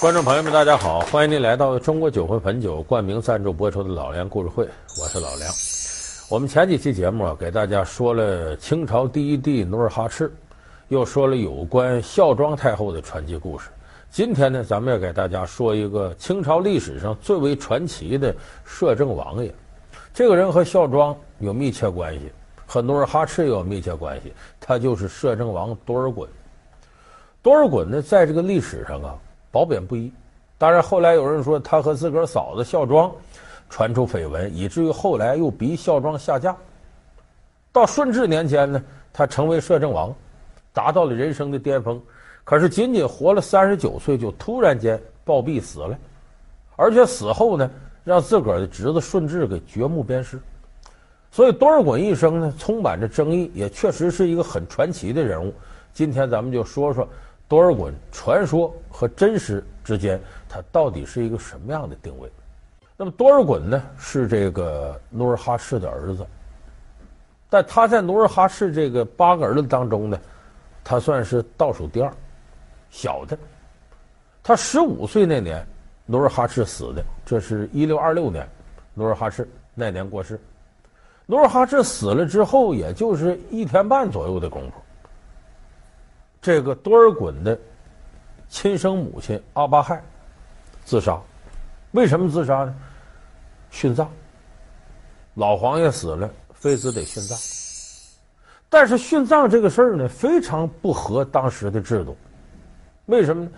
观众朋友们，大家好！欢迎您来到中国酒魂汾酒冠名赞助播出的《老梁故事会》，我是老梁。我们前几期节目啊，给大家说了清朝第一帝努尔哈赤，又说了有关孝庄太后的传奇故事。今天呢，咱们要给大家说一个清朝历史上最为传奇的摄政王爷。这个人和孝庄有密切关系，和努尔哈赤也有密切关系。他就是摄政王多尔衮。多尔衮呢，在这个历史上啊，褒贬不一。当然，后来有人说他和自个儿嫂子孝庄传出绯闻，以至于后来又逼孝庄下嫁。到顺治年间呢，他成为摄政王，达到了人生的巅峰。可是仅仅活了三十九岁，就突然间暴毙死了，而且死后呢，让自个儿的侄子顺治给掘墓鞭尸。所以多尔衮一生呢，充满着争议，也确实是一个很传奇的人物。今天咱们就说说多尔衮传说和真实之间，他到底是一个什么样的定位？那么多尔衮呢，是这个努尔哈赤的儿子，但他在努尔哈赤这个八个儿子当中呢，他算是倒数第二。小的，他十五岁那年，努尔哈赤死的，这是一六二六年，努尔哈赤那年过世。努尔哈赤死了之后，也就是一天半左右的功夫，这个多尔衮的亲生母亲阿巴亥自杀。为什么自杀呢？殉葬。老皇爷死了，妃子得殉葬。但是殉葬这个事儿呢，非常不合当时的制度。为什么呢？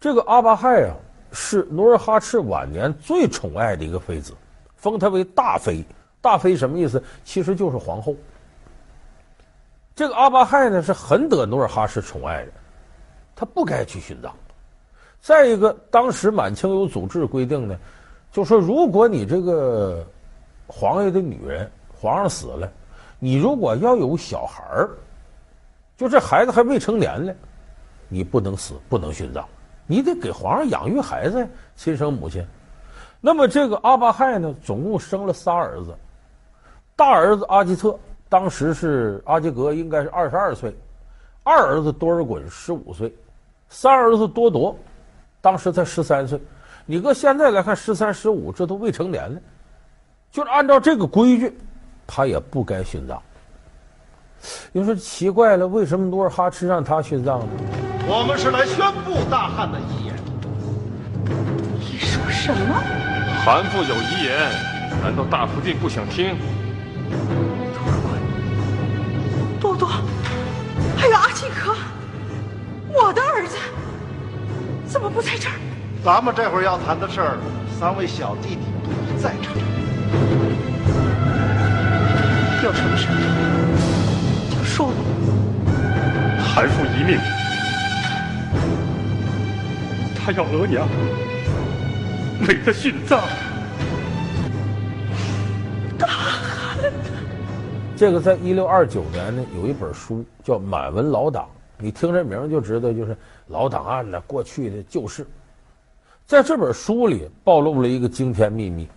这个阿巴亥啊，是努尔哈赤晚年最宠爱的一个妃子，封她为大妃。大妃什么意思？其实就是皇后。这个阿巴亥呢，是很得努尔哈赤宠爱的，他不该去殉葬。再一个，当时满清有组织规定呢，就说如果你这个皇爷的女人，皇上死了，你如果要有小孩儿，就这孩子还未成年呢。你不能死，不能殉葬，你得给皇上养育孩子呀，亲生母亲。那么这个阿巴亥呢，总共生了仨儿子。大儿子阿济特当时是阿济格，应该是二十二岁；二儿子多尔衮十五岁；三儿子多铎当时才十三岁。你搁现在来看，十三、十五，这都未成年了。就是按照这个规矩，他也不该殉葬。你说奇怪了，为什么努尔哈赤让他殉葬呢？我们是来宣布大汉的遗言。你说什么？韩父有遗言，难道大福晋不想听？可，我的儿子怎么不在这儿？咱们这会儿要谈的事儿，三位小弟弟不在场。有什么事儿就说吧。韩父一命。他要额娘为他殉葬。这个在一六二九年呢，有一本书叫《满文老档》，你听这名就知道，就是老档案的过去的旧事。在这本书里暴露了一个惊天秘密，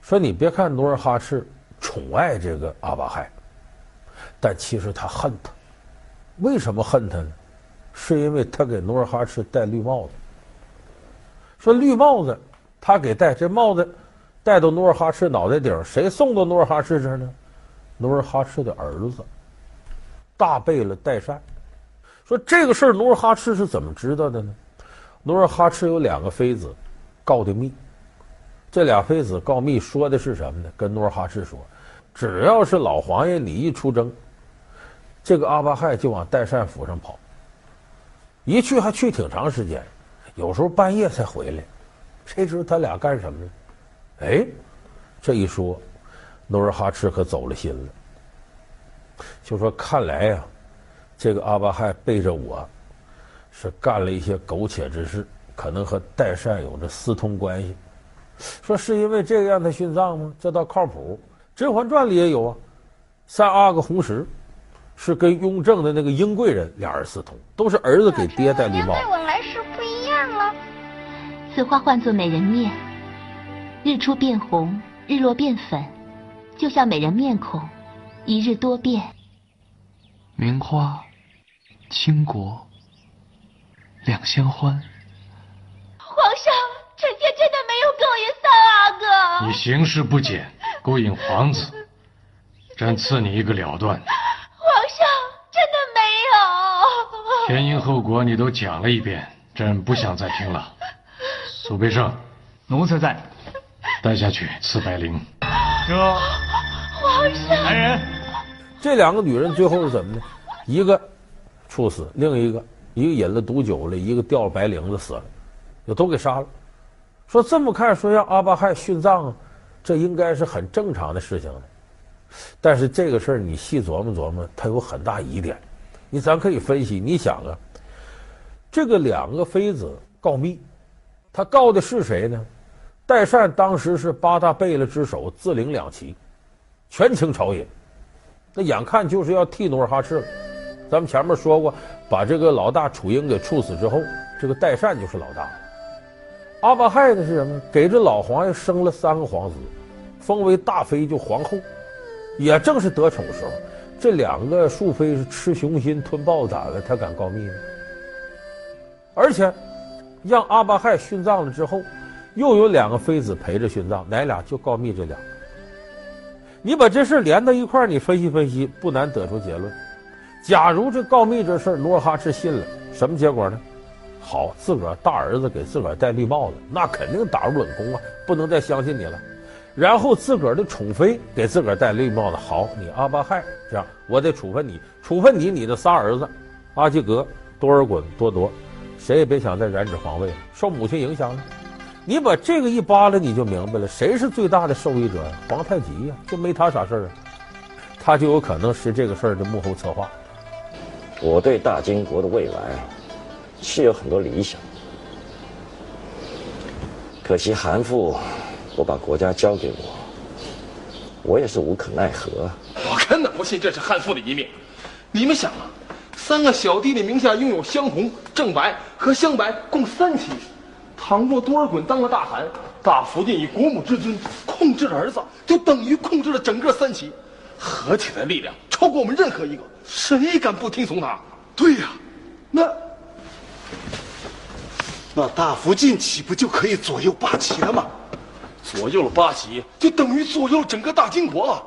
说你别看努尔哈赤宠爱这个阿巴亥，但其实他恨他。为什么恨他呢？是因为他给努尔哈赤戴绿帽子。说绿帽子，他给戴这帽子，戴到努尔哈赤脑袋顶，谁送到努尔哈赤这儿呢？努尔哈赤的儿子，大贝勒代善。说这个事儿，努尔哈赤是怎么知道的呢？努尔哈赤有两个妃子，告的密。这俩妃子告密说的是什么呢？跟努尔哈赤说，只要是老皇爷你一出征，这个阿巴亥就往代善府上跑，一去还去挺长时间。有时候半夜才回来，谁知道他俩干什么呢？哎，这一说，努尔哈赤可走了心了。就说看来呀、啊，这个阿巴亥背着我，是干了一些苟且之事，可能和代善有着私通关系。说是因为这个让他殉葬吗？这倒靠谱，《甄嬛传》里也有啊。三阿哥弘时是跟雍正的那个英贵人俩人私通，都是儿子给爹戴绿帽。对我来时不一样了此花唤作美人面，日出变红，日落变粉，就像美人面孔，一日多变。名花倾国两相欢。皇上臣妾真的没有勾引三阿哥你行事不检勾引皇子朕赐你一个了断。皇上真的没有。前因后果你都讲了一遍朕不想再听了。苏培盛奴才在。带下去赐白绫。哥来人。这两个女人最后是怎么呢？一个处死，另一个一个饮了毒酒了，一个掉了白绫子死了，就都给杀了。说这么看，说让阿巴亥殉葬，这应该是很正常的事情了。但是这个事儿你细琢磨琢磨，它有很大疑点。你咱可以分析，你想啊，这个两个妃子告密，他告的是谁呢？代善当时是八大贝勒之首，自领两旗，权倾朝野。那眼看就是要替努尔哈赤了。咱们前面说过，把这个老大楚英给处死之后，这个代善就是老大了。阿巴亥呢是什么？给这老皇爷生了三个皇子，封为大妃，就皇后。也正是得宠时候，这两个庶妃是吃雄心吞豹胆了，他敢告密吗？而且，让阿巴亥殉葬了之后，又有两个妃子陪着殉葬，哪俩就告密这俩。你把这事连到一块，你分析分析，不难得出结论。假如这告密这事努尔哈赤信了，什么结果呢？好，自个儿大儿子给自个儿戴绿帽子，那肯定打入冷宫啊，不能再相信你了。然后自个儿的宠妃给自个儿戴绿帽子，好，你阿巴亥这样，我得处分你，处分你，你的仨儿子，阿济格、多尔衮、多铎，谁也别想再染指皇位了，受母亲影响了。你把这个一扒拉，你就明白了，谁是最大的受益者呀？皇太极呀，就没他啥事儿啊，他就有可能是这个事儿的幕后策划。我对大金国的未来是有很多理想，可惜韩馥我把国家交给我，我也是无可奈何。我根本不信这是韩馥的遗命。你们想啊，三个小弟弟名下拥有镶红、正白和镶白共三旗。倘若多尔衮当了大汗，大福晋以国母之尊控制了儿子，就等于控制了整个三旗，合起来力量超过我们任何一个，谁敢不听从他？对呀，那那大福晋岂不就可以左右八旗了吗？左右了八旗，就等于左右了整个大金国了。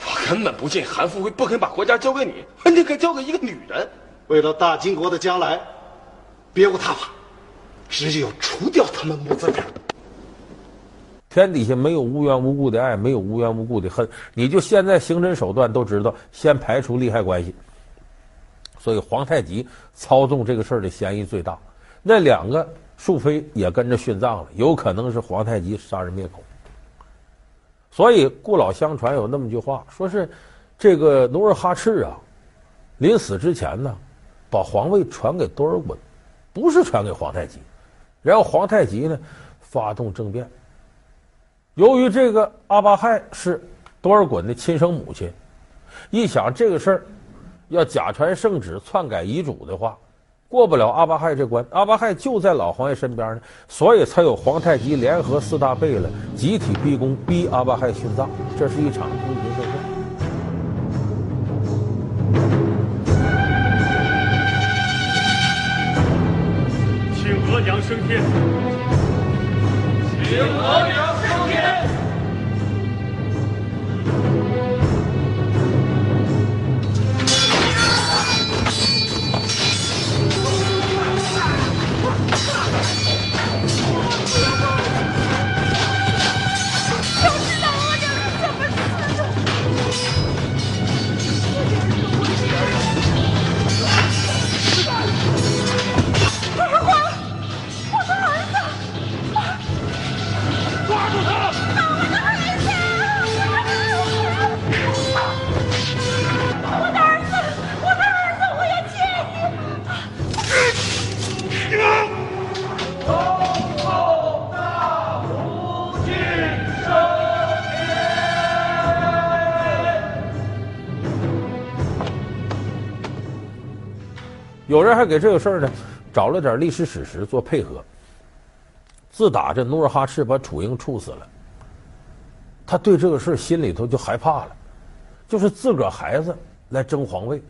我根本不信韩馥会不肯把国家交给你，你可交给一个女人。为了大金国的将来，别无他法。只有除掉他们母子俩。天底下没有无缘无故的爱，没有无缘无故的恨。你就现在刑侦手段都知道，先排除利害关系。所以皇太极操纵这个事儿的嫌疑最大。那两个庶妃也跟着殉葬了，有可能是皇太极杀人灭口。所以故老相传有那么句话，说是这个努尔哈赤啊，临死之前呢，把皇位传给多尔衮，不是传给皇太极。然后皇太极呢，发动政变。由于这个阿巴亥是多尔衮的亲生母亲，一想这个事儿要假传圣旨、篡改遗嘱的话，过不了阿巴亥这关。阿巴亥就在老皇爷身边呢，所以才有皇太极联合四大贝勒集体逼宫，逼阿巴亥殉葬。这是一场额娘升天，请额娘有人还给这个事儿呢，找了点历史史实做配合。自打这努尔哈赤把楚英处死了，他对这个事儿心里头就害怕了，就是自个儿孩子来争皇位，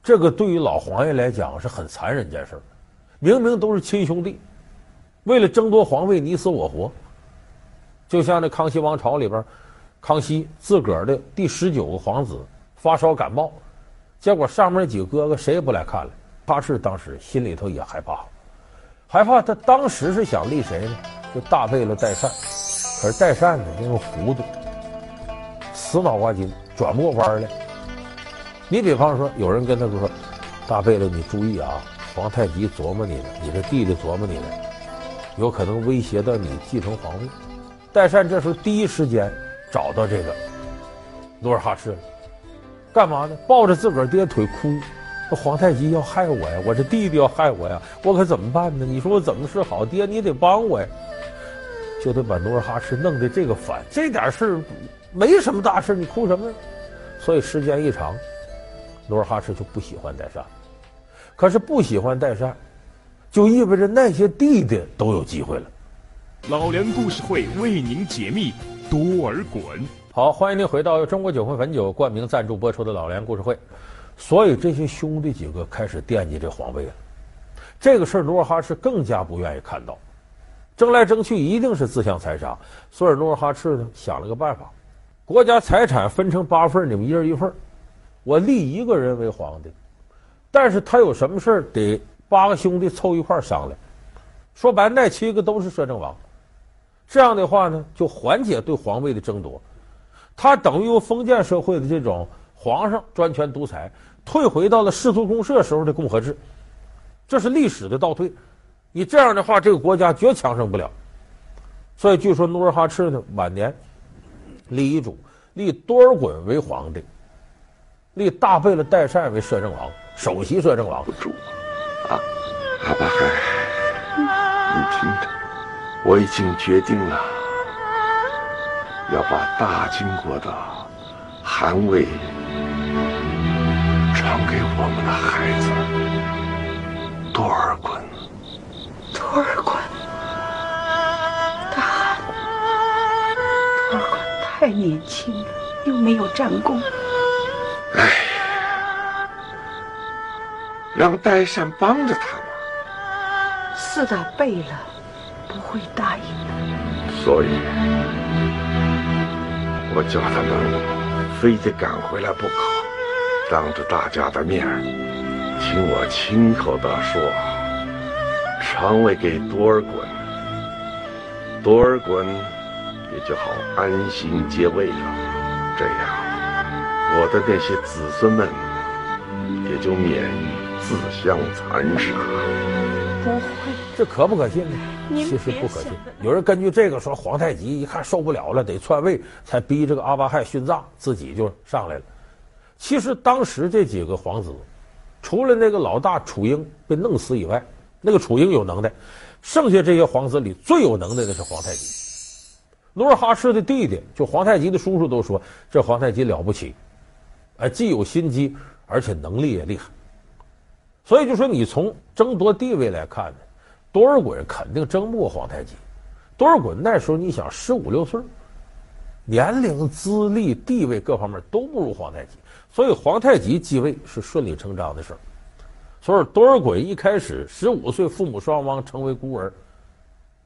这个对于老皇爷来讲是很残忍一件事儿。明明都是亲兄弟，为了争夺皇位你死我活，就像那康熙王朝里边，康熙自个儿的第十九个皇子发烧感冒，结果上面那几个哥哥谁也不来看了。哈赤当时心里头也害怕，害怕他当时是想立谁呢？就大贝勒代善，可是代善呢，因为糊涂，死脑瓜筋，转不过弯来。你比方说，有人跟他说：“大贝勒，你注意啊，皇太极琢磨你呢，你这弟弟琢磨你呢，有可能威胁到你继承皇位。”代善这时候第一时间找到这个努尔哈赤了，干嘛呢？抱着自个儿爹腿哭。说皇太极要害我呀，我这弟弟要害我呀，我可怎么办呢？你说我怎么是好？爹，你得帮我呀！就得把努尔哈赤弄得这个烦，这点事没什么大事，你哭什么呀？所以时间一长，努尔哈赤就不喜欢代善。可是不喜欢代善，就意味着那些弟弟都有机会了。老梁故事会为您解密多尔衮。好，欢迎您回到由中国酒魂汾酒冠名赞助播出的老梁故事会。所以这些兄弟几个开始惦记这皇位了。这个事儿，努尔哈赤更加不愿意看到，争来争去一定是自相残杀。所以努尔哈赤呢想了个办法：国家财产分成八份，你们一人一份，我立一个人为皇帝。但是他有什么事儿得八个兄弟凑一块商量。说白，那七个都是摄政王。这样的话呢，就缓解对皇位的争夺。他等于用封建社会的这种。皇上专权独裁，退回到了世族公社时候的共和制，这是历史的倒退。你这样的话，这个国家绝强盛不了。所以据说努尔哈赤呢晚年立遗嘱，立多尔衮为皇帝，立大贝勒代善为摄政王，首席摄政王。主啊，阿巴亥，你听着，我已经决定了，要把大金国的汗位。传给我们的孩子多尔衮。多尔衮，大汗，多尔衮太年轻了，又没有战功。哎，让代善帮着他嘛。四大贝勒不会答应的。所以，我叫他们非得赶回来不可。当着大家的面，听我亲口的说，传位给多尔衮，多尔衮也就好安心接位了。这样，我的那些子孙们也就免于自相残杀。不会，这可不可信呢？其实不可信。有人根据这个说，皇太极一看受不了了，得篡位，才逼这个阿巴亥殉葬，自己就上来了。其实当时这几个皇子，除了那个老大楚英被弄死以外，那个楚英有能耐，剩下这些皇子里最有能耐的是皇太极。努尔哈赤的弟弟，就皇太极的叔叔都说，这皇太极了不起，哎，既有心机，而且能力也厉害。所以就说你从争夺地位来看呢，多尔衮肯定争不过皇太极。多尔衮那时候你想十五六岁，年龄、资历、地位各方面都不如皇太极。所以皇太极继位是顺理成章的事儿，所以多尔衮一开始十五岁父母双亡成为孤儿，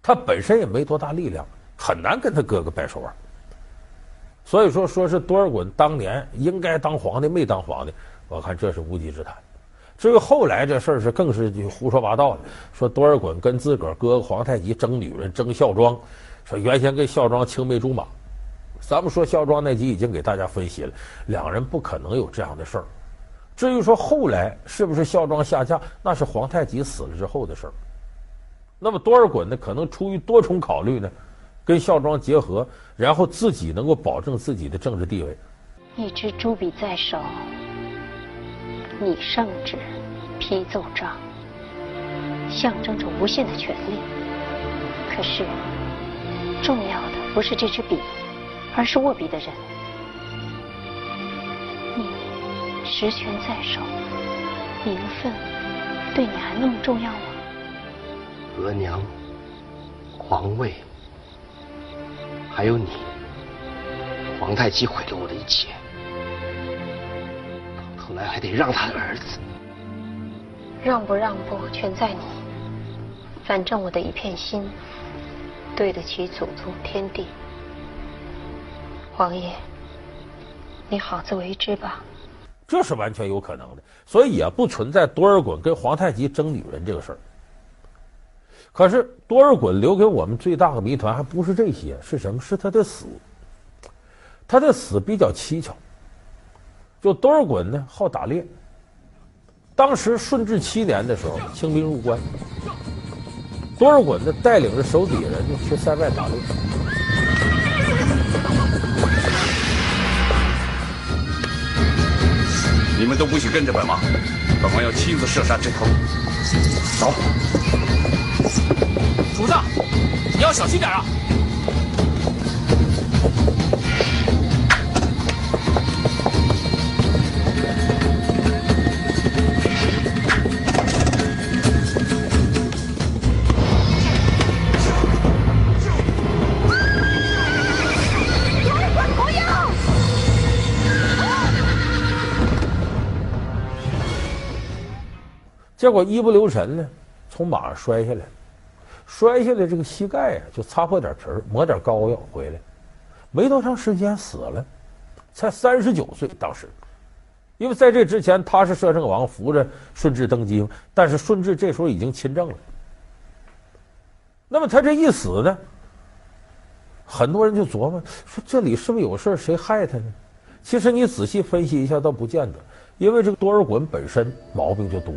他本身也没多大力量，很难跟他哥哥掰手腕。所以说，说是多尔衮当年应该当皇帝没当皇帝，我看这是无稽之谈。至于后来这事儿是更是胡说八道的，说多尔衮跟自个儿哥哥皇太极争女人争孝庄，说原先跟孝庄青梅竹马。咱们说孝庄那集已经给大家分析了，两人不可能有这样的事儿。至于说后来是不是孝庄下嫁，那是皇太极死了之后的事儿。那么多尔衮呢，可能出于多重考虑呢，跟孝庄结合，然后自己能够保证自己的政治地位。一支朱笔在手，拟圣旨，批奏章，象征着无限的权力。可是重要的不是这支笔。而是握笔的人，你实权在手，名分对你还那么重要吗？额娘，皇位，还有你，皇太极毁了我的一切，到头来还得让他的儿子。让不让步全在你，反正我的一片心，对得起祖宗天地。王爷，你好自为之吧。这是完全有可能的，所以也不存在多尔衮跟皇太极争女人这个事儿。可是多尔衮留给我们最大的谜团还不是这些，是什么？是他的死。他的死比较蹊跷。就多尔衮呢，好打猎。当时顺治七年的时候，清兵入关，多尔衮呢带领着手底下人呢去塞外打猎。你们都不许跟着本王，本王要亲自射杀这头。走。主子，你要小心点啊！结果一不留神呢，从马上摔下来，摔下来这个膝盖啊就擦破点皮儿，抹点膏药回来，没多长时间死了，才三十九岁。当时，因为在这之前他是摄政王，扶着顺治登基，但是顺治这时候已经亲政了。那么他这一死呢，很多人就琢磨说这里是不是有事谁害他呢？其实你仔细分析一下，倒不见得，因为这个多尔衮本身毛病就多。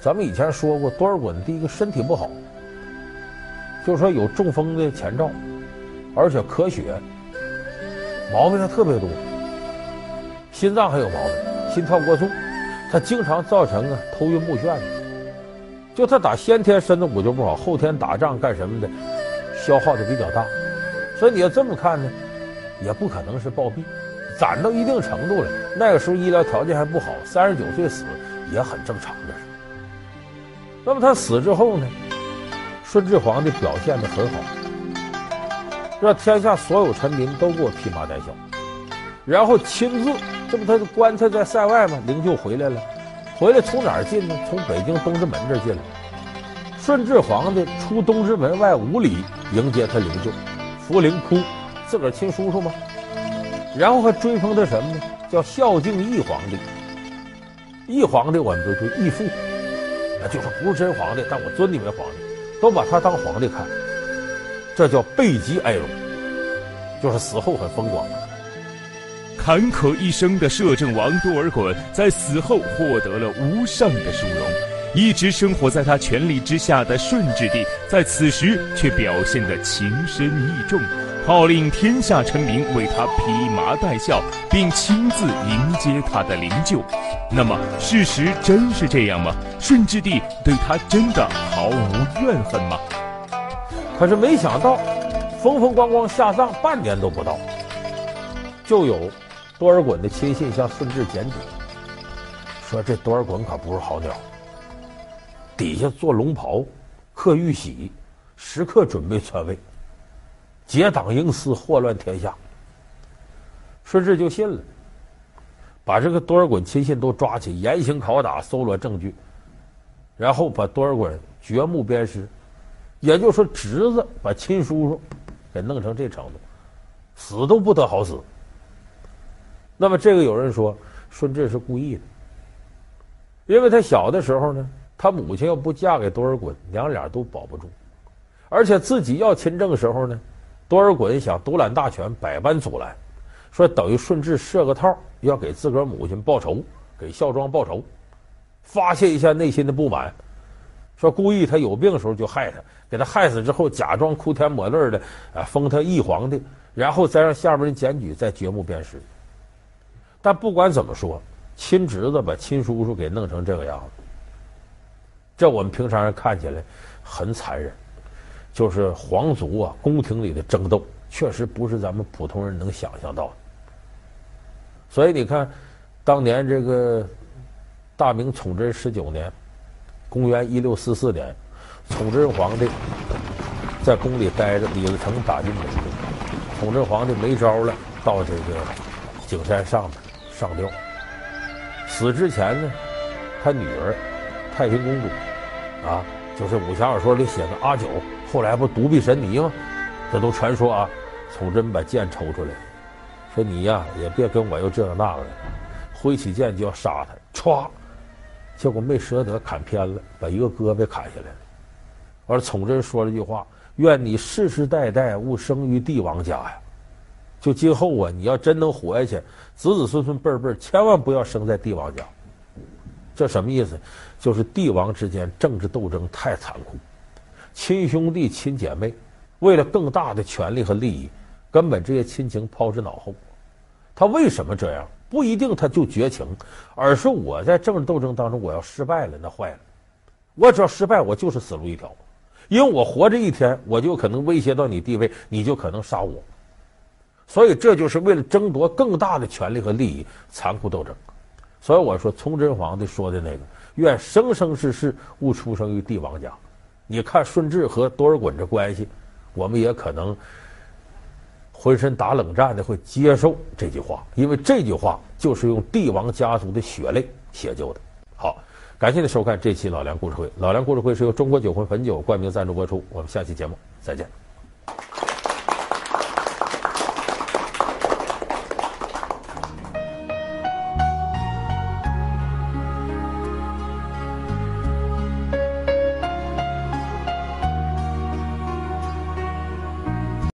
咱们以前说过，多尔衮第一个身体不好，就是说有中风的前兆，而且咳血，毛病还特别多，心脏还有毛病，心跳过速，他经常造成啊头晕目眩。就他打先天身子骨就不好，后天打仗干什么的，消耗的比较大，所以你要这么看呢，也不可能是暴毙，攒到一定程度了，那个时候医疗条件还不好，三十九岁死也很正常的。那么他死之后呢，顺治皇帝表现得很好，让天下所有臣民都给我披麻戴孝，然后亲自，这不他的棺材在塞外吗？灵柩回来了，回来从哪儿进呢？从北京东直门这儿进来。顺治皇帝出东直门外五里迎接他灵柩，扶灵哭，自个儿亲叔叔吗？然后还追封他什么呢？叫孝敬义皇帝。义皇帝我们就说义父。就是不是真皇帝，但我尊你为皇帝，都把他当皇帝看，这叫备极哀荣，就是死后很风光。坎坷一生的摄政王多尔衮在死后获得了无上的殊荣，一直生活在他权力之下的顺治帝在此时却表现得情深意重。号令天下臣民为他披麻戴孝，并亲自迎接他的灵柩。那么，事实真是这样吗？顺治帝对他真的毫无怨恨吗？可是没想到，风风光光下葬半年都不到，就有多尔衮的亲信向顺治检举，说这多尔衮可不是好鸟，底下做龙袍，刻玉玺，时刻准备篡位。结党营私，祸乱天下。顺治就信了，把这个多尔衮亲信都抓起，严刑拷打，搜罗证据，然后把多尔衮掘墓鞭尸，也就是说，侄子把亲叔叔给弄成这程度，死都不得好死。那么，这个有人说，顺治是故意的，因为他小的时候呢，他母亲要不嫁给多尔衮，娘俩都保不住，而且自己要亲政的时候呢。多尔衮想独揽大权，百般阻拦，说等于顺治设个套，要给自个儿母亲报仇，给孝庄报仇，发泄一下内心的不满。说故意他有病的时候就害他，给他害死之后，假装哭天抹泪的啊封他义皇帝，然后再让下边人检举，再掘墓鞭尸。但不管怎么说，亲侄子把亲叔叔给弄成这个样子，这我们平常人看起来很残忍。就是皇族啊，宫廷里的争斗，确实不是咱们普通人能想象到的。所以你看，当年这个大明崇祯十九年，公元一六四四年，崇祯皇帝在宫里待着，李自成打进北京，崇祯皇帝没招了，到这个景山上面上吊。死之前呢，他女儿太平公主啊，就是武侠小说里写的阿九。后来不独臂神尼吗？这都传说啊。崇祯把剑抽出来，说你呀也别跟我又这个那个的，挥起剑就要杀他，歘，结果没舍得砍偏了，把一个胳膊砍下来了。完了，崇祯说了句话：“愿你世世代代勿生于帝王家呀！”就今后啊，你要真能活下去，子子孙孙辈辈，千万不要生在帝王家。这什么意思？就是帝王之间政治斗争太残酷，亲兄弟、亲姐妹，为了更大的权力和利益，根本这些亲情抛之脑后。他为什么这样？不一定他就绝情，而是我在政治斗争当中我要失败了，那坏了。我只要失败，我就是死路一条，因为我活着一天，我就可能威胁到你地位，你就可能杀我。所以这就是为了争夺更大的权力和利益，残酷斗争。所以我说，崇祯皇帝说的那个“愿生生世世勿出生于帝王家”，你看顺治和多尔衮这关系，我们也可能浑身打冷战的会接受这句话，因为这句话就是用帝王家族的血泪写就的。好，感谢您收看这期老梁故事会。老梁故事会是由中国酒魂汾酒冠名赞助播出，我们下期节目再见。